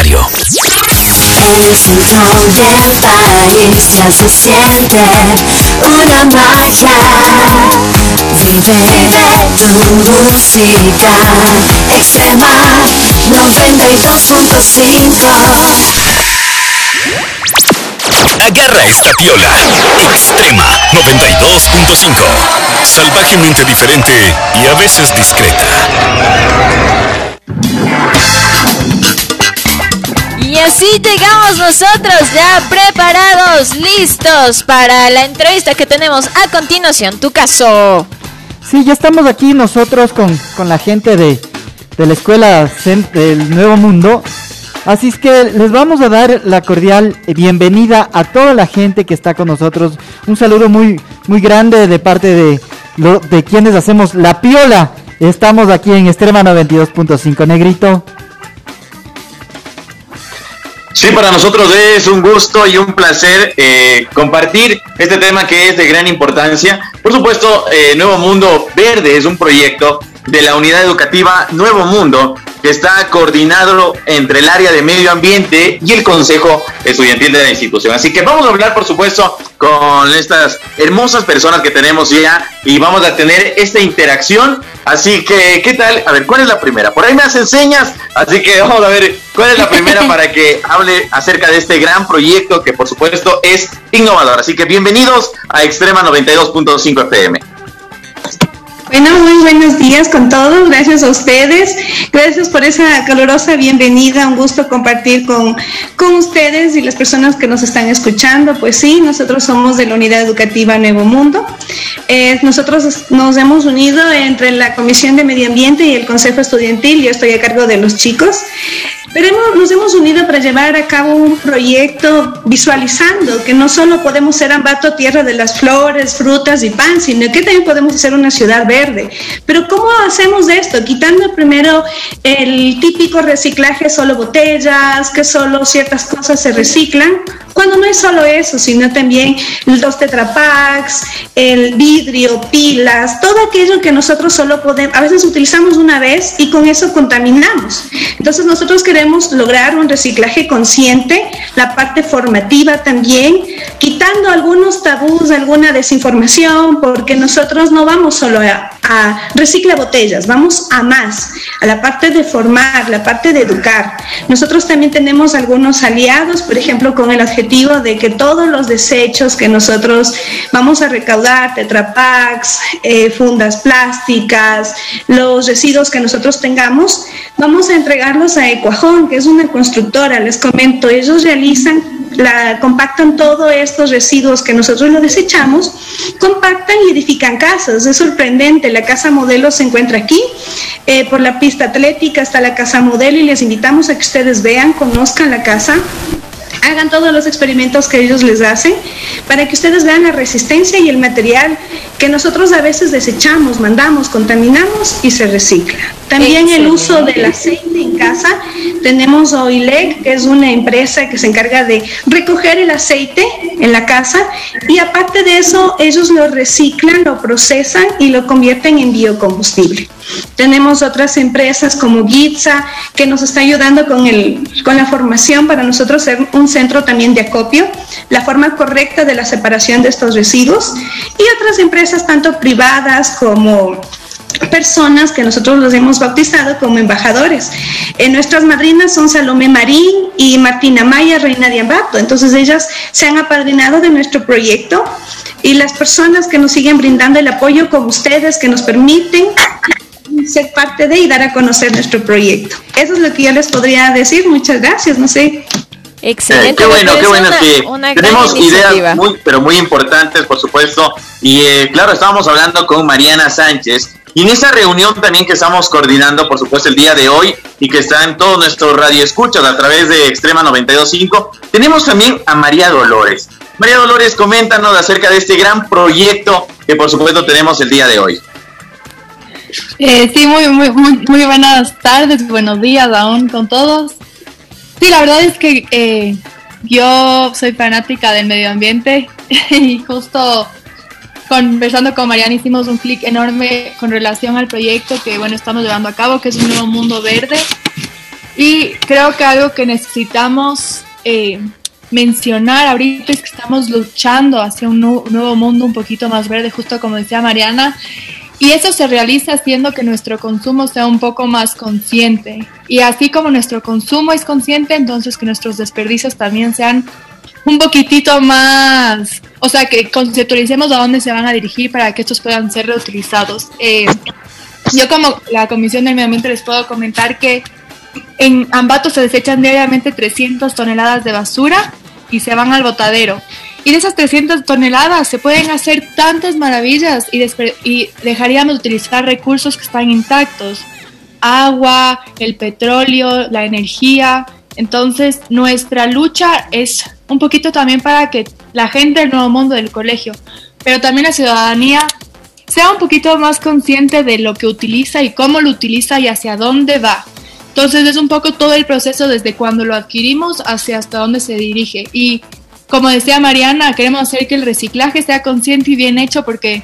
El centro del país ya se siente una magia. Vive tu música extrema 92.5. Agarra esta piola. Extrema 92.5. Salvajemente diferente y a veces discreta. Y así llegamos nosotros ya preparados, listos para la entrevista que tenemos a continuación. Tu caso. Sí, ya estamos aquí nosotros con, con la gente de, de la Escuela del Nuevo Mundo. Así es que les vamos a dar la cordial bienvenida a toda la gente que está con nosotros. Un saludo muy, muy grande de parte de, de quienes hacemos La Piola. Estamos aquí en Extrema 92.5 Negrito. Sí, para nosotros es un gusto y un placer eh, compartir este tema que es de gran importancia. Por supuesto, eh, Nuevo Mundo Verde es un proyecto de la unidad educativa Nuevo Mundo que está coordinado entre el área de medio ambiente y el consejo estudiantil de la institución. Así que vamos a hablar, por supuesto, con estas hermosas personas que tenemos ya y vamos a tener esta interacción. Así que, ¿qué tal? A ver, ¿cuál es la primera? Por ahí me hacen señas, así que vamos a ver cuál es la primera para que hable acerca de este gran proyecto que, por supuesto, es innovador. Así que bienvenidos a Extrema 92.5 FM. Bueno, muy buenos días con todos. Gracias a ustedes. Gracias por esa calurosa bienvenida. Un gusto compartir con, con ustedes y las personas que nos están escuchando. Pues sí, nosotros somos de la Unidad Educativa Nuevo Mundo. Eh, nosotros nos hemos unido entre la Comisión de Medio Ambiente y el Consejo Estudiantil. Yo estoy a cargo de los chicos. Pero hemos- nos hemos unido para llevar a cabo un proyecto visualizando que no solo podemos ser Ambato tierra de las flores, frutas y pan, sino que también podemos ser una ciudad verde. Pero ¿cómo hacemos esto? Quitando primero el típico reciclaje, solo botellas, que solo ciertas cosas se reciclan, cuando no es solo eso, sino también los tetrapacks, el vidrio, pilas, todo aquello que nosotros solo podemos, a veces utilizamos una vez y con eso contaminamos. Entonces nosotros queremos lograr un reciclaje consciente, la parte formativa también, quitando algunos tabús, alguna desinformación, porque nosotros no vamos solo a, a recicla botellas, vamos a más, a la parte de formar, la parte de educar. Nosotros también tenemos algunos aliados, por ejemplo, con el objetivo de que todos los desechos que nosotros vamos a recaudar, tetrapacks, eh, fundas plásticas, los residuos que nosotros tengamos, vamos a entregarlos a Ecuajón, que es una constructora, les comento, ellos realizan la, compactan todos estos residuos que nosotros lo desechamos, compactan y edifican casas. Es sorprendente, la casa modelo se encuentra aquí, eh, por la pista atlética está la casa modelo y les invitamos a que ustedes vean, conozcan la casa hagan todos los experimentos que ellos les hacen para que ustedes vean la resistencia y el material que nosotros a veces desechamos, mandamos, contaminamos y se recicla. También el uso del aceite en casa. Tenemos Oilec, que es una empresa que se encarga de recoger el aceite en la casa y aparte de eso ellos lo reciclan, lo procesan y lo convierten en biocombustible. Tenemos otras empresas como Gitza que nos está ayudando con, el, con la formación para nosotros ser un centro también de acopio, la forma correcta de la separación de estos residuos y otras empresas tanto privadas como personas que nosotros los hemos bautizado como embajadores. Eh, nuestras madrinas son Salomé Marín y Martina Maya, reina de Ambato. Entonces ellas se han apadrinado de nuestro proyecto y las personas que nos siguen brindando el apoyo como ustedes, que nos permiten ser parte de y dar a conocer nuestro proyecto. Eso es lo que yo les podría decir. Muchas gracias. No sé. Excelente. Eh, qué bueno, qué bueno una- tenemos ideas muy, pero muy importantes, por supuesto. Y eh, claro, estábamos hablando con Mariana Sánchez. Y en esta reunión también que estamos coordinando, por supuesto, el día de hoy y que está en todos nuestros radioescuchas a través de Extrema 92.5, tenemos también a María Dolores. María Dolores, coméntanos acerca de este gran proyecto que por supuesto tenemos el día de hoy. Eh, sí, muy, muy, muy, muy buenas tardes, buenos días aún con todos. Sí, la verdad es que eh, yo soy fanática del medio ambiente y justo conversando con Mariana hicimos un clic enorme con relación al proyecto que bueno estamos llevando a cabo, que es un nuevo mundo verde. Y creo que algo que necesitamos eh, mencionar ahorita es que estamos luchando hacia un nuevo mundo un poquito más verde, justo como decía Mariana, y eso se realiza haciendo que nuestro consumo sea un poco más consciente. Y así como nuestro consumo es consciente, entonces que nuestros desperdicios también sean un poquitito más, o sea, que conceptualicemos a dónde se van a dirigir para que estos puedan ser reutilizados. Eh, yo como la Comisión del Medio Ambiente les puedo comentar que en Ambato se desechan diariamente 300 toneladas de basura y se van al botadero. Y de esas 300 toneladas se pueden hacer tantas maravillas y, y dejaríamos de utilizar recursos que están intactos. Agua, el petróleo, la energía. Entonces nuestra lucha es un poquito también para que la gente del nuevo mundo del colegio, pero también la ciudadanía sea un poquito más consciente de lo que utiliza y cómo lo utiliza y hacia dónde va. Entonces es un poco todo el proceso desde cuando lo adquirimos hacia hasta dónde se dirige. Y como decía Mariana, queremos hacer que el reciclaje sea consciente y bien hecho porque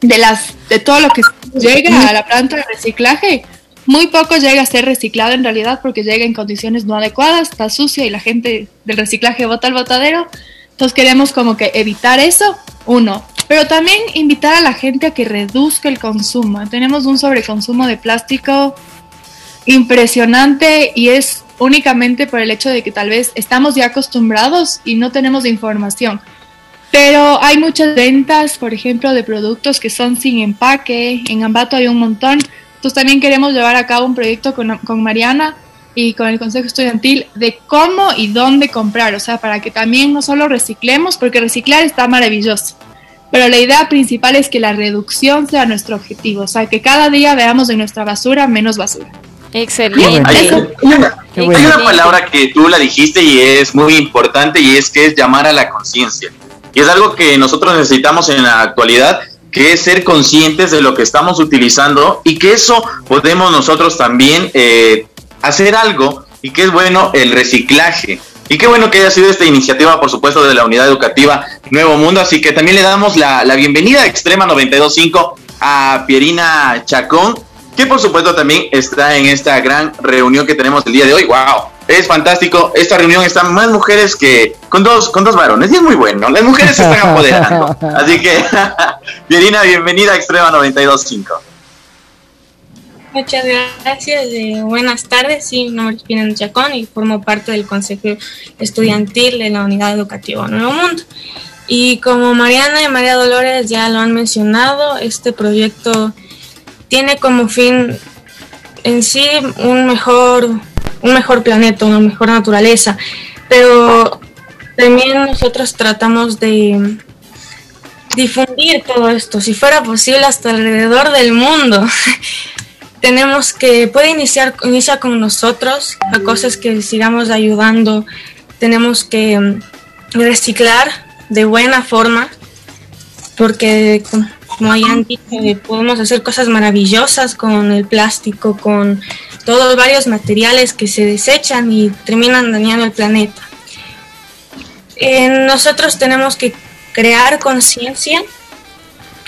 de las de todo lo que llega a la planta de reciclaje, muy poco llega a ser reciclado en realidad porque llega en condiciones no adecuadas, está sucia y la gente del reciclaje bota al botadero. Entonces queremos como que evitar eso, uno. Pero también invitar a la gente a que reduzca el consumo. Tenemos un sobreconsumo de plástico impresionante y es únicamente por el hecho de que tal vez estamos ya acostumbrados y no tenemos información. Pero hay muchas ventas, por ejemplo, de productos que son sin empaque. En Ambato hay un montón. Entonces también queremos llevar a cabo un proyecto con, con Mariana y con el Consejo Estudiantil de cómo y dónde comprar. O sea, para que también no solo reciclemos, porque reciclar está maravilloso pero la idea principal es que la reducción sea nuestro objetivo, o sea, que cada día veamos en nuestra basura menos basura. Excelente. Hay, una, palabra que tú la dijiste y es muy importante y es que es llamar a la conciencia. Y es algo que nosotros necesitamos en la actualidad, que es ser conscientes de lo que estamos utilizando y que eso podemos nosotros también eh, hacer algo y que es bueno el reciclaje. Y qué bueno que haya sido esta iniciativa, por supuesto, de la Unidad Educativa Nuevo Mundo. Así que también le damos la, bienvenida a Extrema 925 a Pierina Chacón, que por supuesto también está en esta gran reunión que tenemos el día de hoy. ¡Wow! Es fantástico. Esta reunión está más mujeres que con dos, con dos varones. Y es muy bueno. Las mujeres se están apoderando. Así que, Pierina, bienvenida a Extrema 925. Muchas gracias. Eh, buenas tardes. Sí, mi nombre es Pina Chacón y formo parte del Consejo Estudiantil de la Unidad Educativa Nuevo Mundo. Y como Mariana y María Dolores ya lo han mencionado, este proyecto tiene como fin en sí un mejor, un mejor planeta, una mejor naturaleza, pero también nosotros tratamos de difundir todo esto, si fuera posible hasta alrededor del mundo. tenemos que, puede iniciar, inicia con nosotros, a cosas que sigamos ayudando, tenemos que mm, reciclar de buena forma, porque como hayan dicho, podemos hacer cosas maravillosas con el plástico, con todos varios materiales que se desechan y terminan dañando el planeta. Eh, nosotros tenemos que crear conciencia,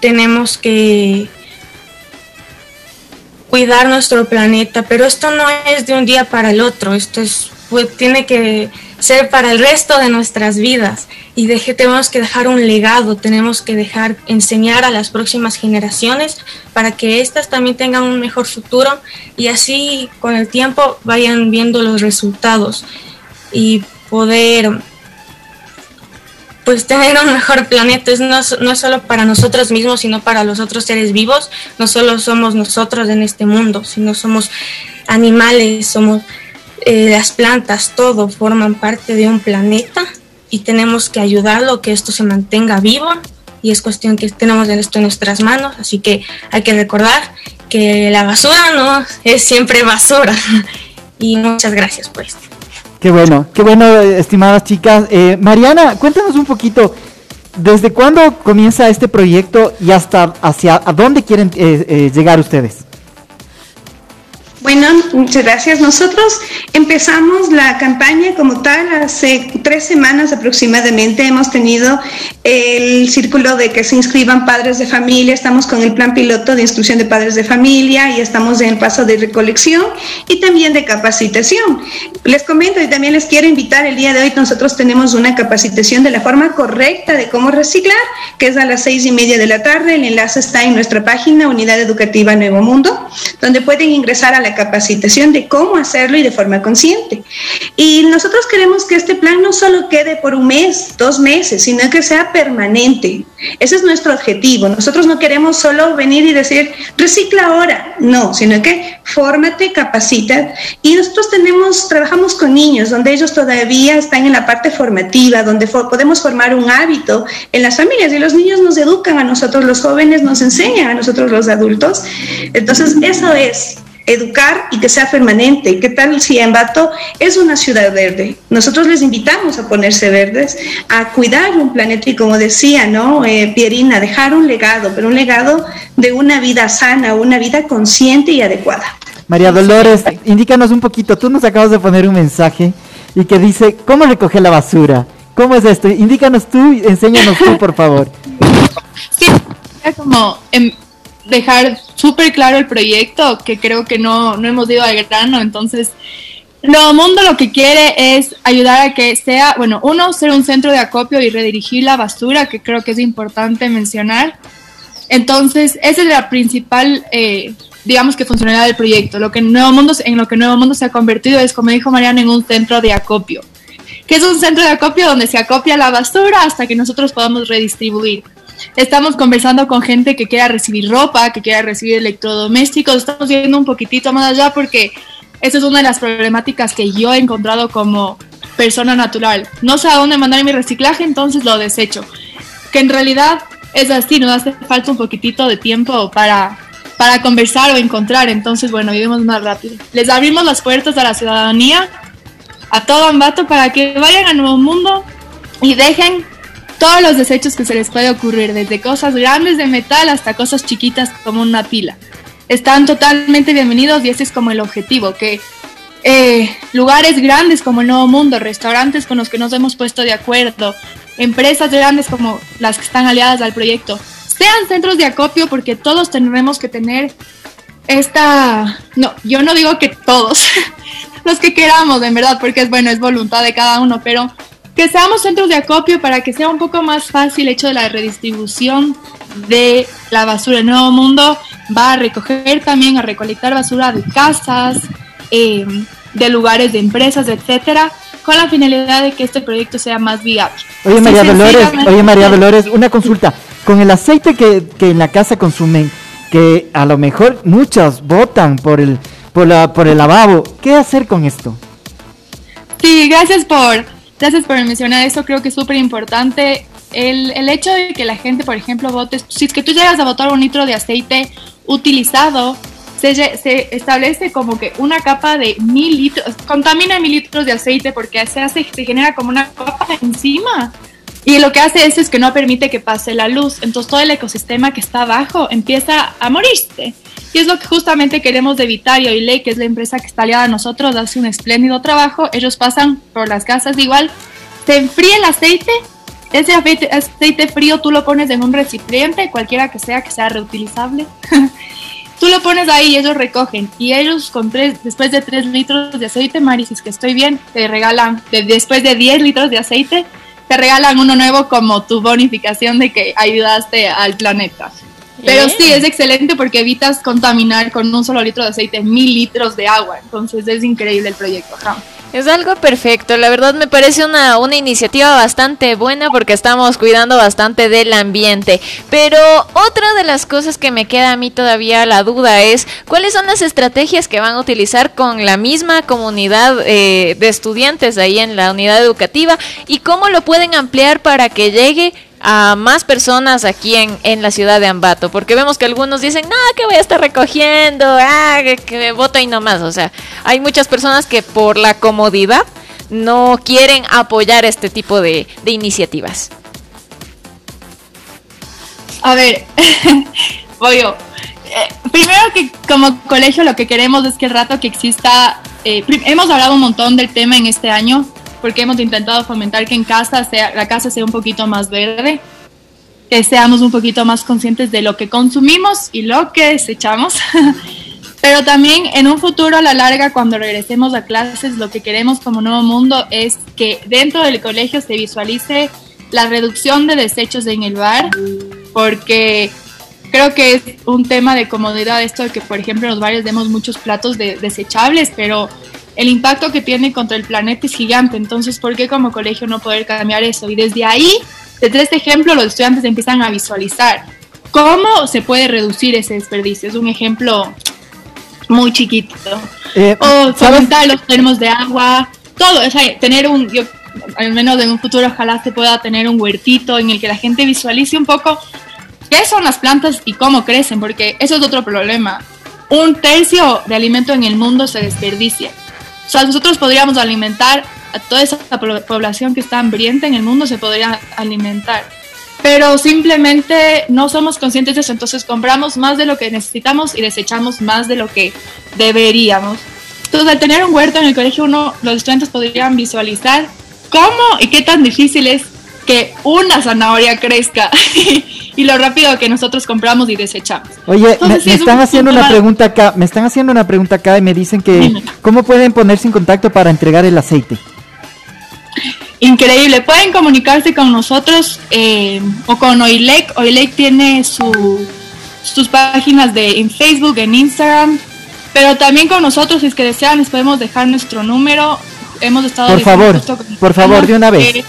tenemos que cuidar nuestro planeta, pero esto no es de un día para el otro, esto es, pues, tiene que ser para el resto de nuestras vidas y tenemos que dejar un legado, tenemos que dejar enseñar a las próximas generaciones para que éstas también tengan un mejor futuro y así con el tiempo vayan viendo los resultados y poder pues tener un mejor planeta es no, no es solo para nosotros mismos, sino para los otros seres vivos. No solo somos nosotros en este mundo, sino somos animales, somos eh, las plantas, todo forman parte de un planeta y tenemos que ayudarlo que esto se mantenga vivo y es cuestión que tenemos esto en nuestras manos, así que hay que recordar que la basura no es siempre basura. y muchas gracias esto. Qué bueno, qué bueno, estimadas chicas. Eh, Mariana, cuéntanos un poquito, ¿desde cuándo comienza este proyecto y hasta hacia a dónde quieren eh, eh, llegar ustedes? Bueno, muchas gracias. Nosotros empezamos la campaña como tal hace tres semanas aproximadamente. Hemos tenido el círculo de que se inscriban padres de familia, estamos con el plan piloto de instrucción de padres de familia y estamos en el paso de recolección y también de capacitación. Les comento y también les quiero invitar el día de hoy, nosotros tenemos una capacitación de la forma correcta de cómo reciclar, que es a las seis y media de la tarde. El enlace está en nuestra página Unidad Educativa Nuevo Mundo, donde pueden ingresar a la capacitación de cómo hacerlo y de forma consciente. Y nosotros queremos que este plan no solo quede por un mes, dos meses, sino que sea permanente. Ese es nuestro objetivo. Nosotros no queremos solo venir y decir, recicla ahora. No, sino que fórmate, capacita. Y nosotros tenemos, trabajamos con niños, donde ellos todavía están en la parte formativa, donde podemos formar un hábito en las familias y los niños nos educan a nosotros, los jóvenes nos enseñan a nosotros los adultos. Entonces, eso es educar y que sea permanente. ¿Qué tal si Ambato es una ciudad verde? Nosotros les invitamos a ponerse verdes, a cuidar un planeta y como decía, ¿no? Eh, Pierina, dejar un legado, pero un legado de una vida sana, una vida consciente y adecuada. María Dolores, indícanos un poquito, tú nos acabas de poner un mensaje y que dice, ¿cómo recoger la basura? ¿Cómo es esto? Indícanos tú, enséñanos tú, por favor. Sí, como em, dejar súper claro el proyecto, que creo que no, no hemos ido al grano, entonces... Nuevo Mundo lo que quiere es ayudar a que sea, bueno, uno, ser un centro de acopio y redirigir la basura, que creo que es importante mencionar. Entonces, esa es la principal, eh, digamos que funcionalidad del proyecto. Lo que Nuevo Mundo, en lo que Nuevo Mundo se ha convertido es, como dijo Mariana, en un centro de acopio. que es un centro de acopio donde se acopia la basura hasta que nosotros podamos redistribuir? Estamos conversando con gente que quiera recibir ropa, que quiera recibir electrodomésticos. Estamos yendo un poquitito más allá porque esa es una de las problemáticas que yo he encontrado como persona natural. No sé a dónde mandar mi reciclaje, entonces lo desecho. Que en realidad es así, nos hace falta un poquitito de tiempo para, para conversar o encontrar. Entonces, bueno, vivimos más rápido. Les abrimos las puertas a la ciudadanía, a todo Ambato, para que vayan a Nuevo Mundo y dejen todos los desechos que se les puede ocurrir, desde cosas grandes de metal hasta cosas chiquitas como una pila. Están totalmente bienvenidos y ese es como el objetivo, que eh, lugares grandes como el Nuevo Mundo, restaurantes con los que nos hemos puesto de acuerdo, empresas grandes como las que están aliadas al proyecto, sean centros de acopio porque todos tendremos que tener esta, no, yo no digo que todos, los que queramos, en verdad, porque es bueno, es voluntad de cada uno, pero que seamos centros de acopio para que sea un poco más fácil el hecho de la redistribución de la basura. El Nuevo Mundo va a recoger también, a recolectar basura de casas, em, de lugares de empresas, etcétera, con la finalidad de que este proyecto sea más viable. Oye María Dolores, oye María Dolores, una consulta. Con el aceite que, que en la casa consumen, que a lo mejor muchos votan por el, por, la, por el lavabo, ¿qué hacer con esto? Sí, gracias por Gracias por mencionar eso, creo que es súper importante. El, el, hecho de que la gente, por ejemplo, vote, si es que tú llegas a votar un litro de aceite utilizado, se, se establece como que una capa de mil litros, contamina mil litros de aceite porque se, hace, se genera como una capa encima. Y lo que hace eso es que no permite que pase la luz. Entonces todo el ecosistema que está abajo empieza a morirse. Y es lo que justamente queremos evitar. Y ley que es la empresa que está aliada a nosotros, hace un espléndido trabajo. Ellos pasan por las casas igual, se enfría el aceite. Ese aceite frío tú lo pones en un recipiente, cualquiera que sea, que sea reutilizable. tú lo pones ahí y ellos recogen. Y ellos, después de 3 litros de aceite, Marisis, que estoy bien, te regalan, después de 10 litros de aceite, te regalan uno nuevo como tu bonificación de que ayudaste al planeta. Pero sí, es excelente porque evitas contaminar con un solo litro de aceite mil litros de agua. Entonces es increíble el proyecto. Es algo perfecto, la verdad me parece una, una iniciativa bastante buena porque estamos cuidando bastante del ambiente. Pero otra de las cosas que me queda a mí todavía la duda es cuáles son las estrategias que van a utilizar con la misma comunidad eh, de estudiantes ahí en la unidad educativa y cómo lo pueden ampliar para que llegue a más personas aquí en, en, la ciudad de Ambato, porque vemos que algunos dicen, no, que voy a estar recogiendo, ah, que, que voto y no más. O sea, hay muchas personas que por la comodidad no quieren apoyar este tipo de, de iniciativas. A ver, voy yo. eh, primero que como colegio lo que queremos es que el rato que exista, eh, hemos hablado un montón del tema en este año, porque hemos intentado fomentar que en casa sea, la casa sea un poquito más verde, que seamos un poquito más conscientes de lo que consumimos y lo que desechamos. Pero también en un futuro a la larga, cuando regresemos a clases, lo que queremos como nuevo mundo es que dentro del colegio se visualice la reducción de desechos en el bar, porque creo que es un tema de comodidad esto de que, por ejemplo, en los bares demos muchos platos de, desechables, pero el impacto que tiene contra el planeta es gigante. Entonces, ¿por qué como colegio no poder cambiar eso? Y desde ahí, desde este ejemplo, los estudiantes empiezan a visualizar cómo se puede reducir ese desperdicio. Es un ejemplo muy chiquito. Eh, O fomentar los termos de agua, todo, o sea, tener un, yo, al menos en un futuro ojalá se pueda tener un huertito en el que la gente visualice un poco qué son las plantas y cómo crecen, porque eso es otro problema. Un tercio de alimento en el mundo se desperdicia. O sea, nosotros podríamos alimentar a toda esa po- población que está hambrienta en el mundo, se podría alimentar. Pero simplemente no somos conscientes de eso, entonces compramos más de lo que necesitamos y desechamos más de lo que deberíamos. Entonces, al tener un huerto en el colegio, uno, los estudiantes podrían visualizar cómo y qué tan difícil es que una zanahoria crezca y lo rápido que nosotros compramos y desechamos. Oye, me, Entonces, sí, me es un están haciendo una pregunta acá, me están haciendo una pregunta acá y me dicen que cómo pueden ponerse en contacto para entregar el aceite. Increíble. Pueden comunicarse con nosotros eh, o con Oilec. Oilec tiene su, sus páginas de en Facebook, en Instagram, pero también con nosotros, si es que desean, les podemos dejar nuestro número. Hemos estado Por favor, por favor, de una vez.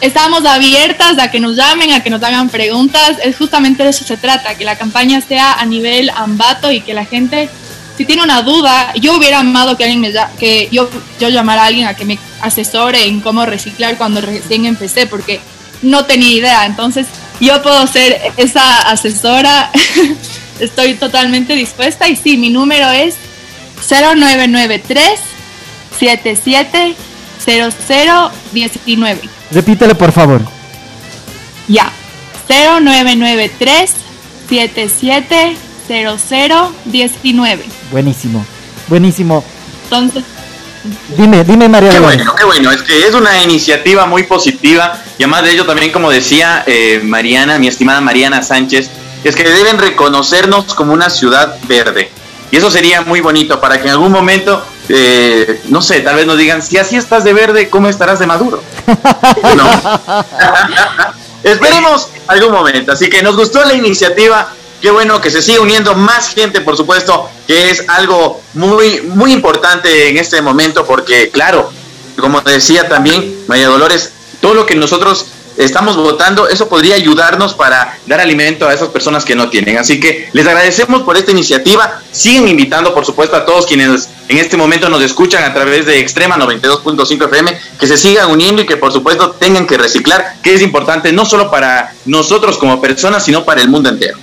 Estamos abiertas a que nos llamen, a que nos hagan preguntas. Es justamente de eso se trata, que la campaña sea a nivel ambato y que la gente, si tiene una duda, yo hubiera amado que alguien me que yo, yo llamara a alguien a que me asesore en cómo reciclar cuando recién empecé, porque no tenía idea. Entonces, yo puedo ser esa asesora. Estoy totalmente dispuesta. Y sí, mi número es 0993 77 0019. Repítelo por favor. Ya. 0993 77 0019. Buenísimo, buenísimo. Entonces, Dime, dime María Qué bueno, qué bueno. Es que es una iniciativa muy positiva y además de ello también, como decía eh, Mariana, mi estimada Mariana Sánchez, es que deben reconocernos como una ciudad verde. Y eso sería muy bonito para que en algún momento, eh, no sé, tal vez nos digan, si así estás de verde, ¿cómo estarás de maduro? Esperemos algún momento. Así que nos gustó la iniciativa. Qué bueno que se siga uniendo más gente, por supuesto, que es algo muy, muy importante en este momento, porque, claro, como decía también María Dolores, todo lo que nosotros estamos votando, eso podría ayudarnos para dar alimento a esas personas que no tienen. Así que les agradecemos por esta iniciativa. Siguen invitando, por supuesto, a todos quienes en este momento nos escuchan a través de Extrema 92.5 FM, que se sigan uniendo y que, por supuesto, tengan que reciclar, que es importante no solo para nosotros como personas, sino para el mundo entero.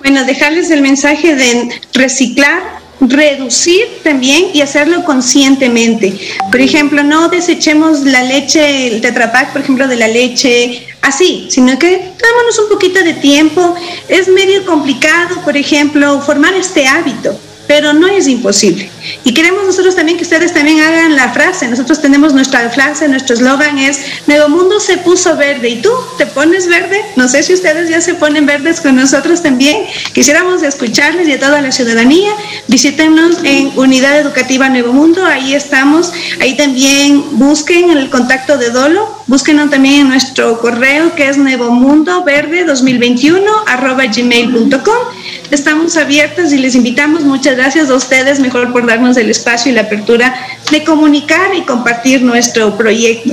Bueno, dejarles el mensaje de reciclar, reducir también y hacerlo conscientemente. Por ejemplo, no desechemos la leche, el tetrapack, por ejemplo, de la leche así, sino que dámonos un poquito de tiempo. Es medio complicado, por ejemplo, formar este hábito, pero no es imposible. Y queremos nosotros también que ustedes también hagan la frase. Nosotros tenemos nuestra frase, nuestro eslogan es Nuevo Mundo se puso verde. ¿Y tú te pones verde? No sé si ustedes ya se ponen verdes con nosotros también. Quisiéramos escucharles y a toda la ciudadanía. Visítenos en Unidad Educativa Nuevo Mundo. Ahí estamos. Ahí también busquen el contacto de Dolo. Búsquenos también en nuestro correo que es verde 2021 arroba gmail.com. Estamos abiertas y les invitamos. Muchas gracias a ustedes, mejor por darnos el espacio y la apertura de comunicar y compartir nuestro proyecto.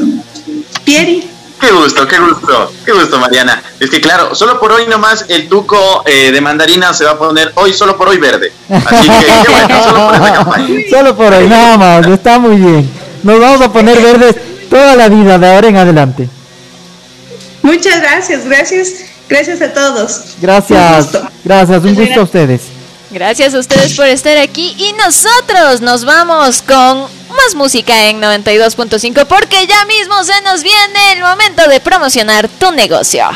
Pieri. Qué gusto, qué gusto, qué gusto, Mariana. Es que claro, solo por hoy nomás el tuco eh, de mandarina se va a poner hoy, solo por hoy verde. Así que qué bueno, solo por esa campaña. Solo por hoy, nada más, está muy bien. Nos vamos a poner verdes toda la vida, de ahora en adelante. Muchas gracias, gracias, gracias a todos. Un Gracias, gusto. gracias, un gusto a ustedes. Gracias a ustedes por estar aquí y nosotros nos vamos con más música en 92.5 porque ya mismo se nos viene el momento de promocionar tu negocio.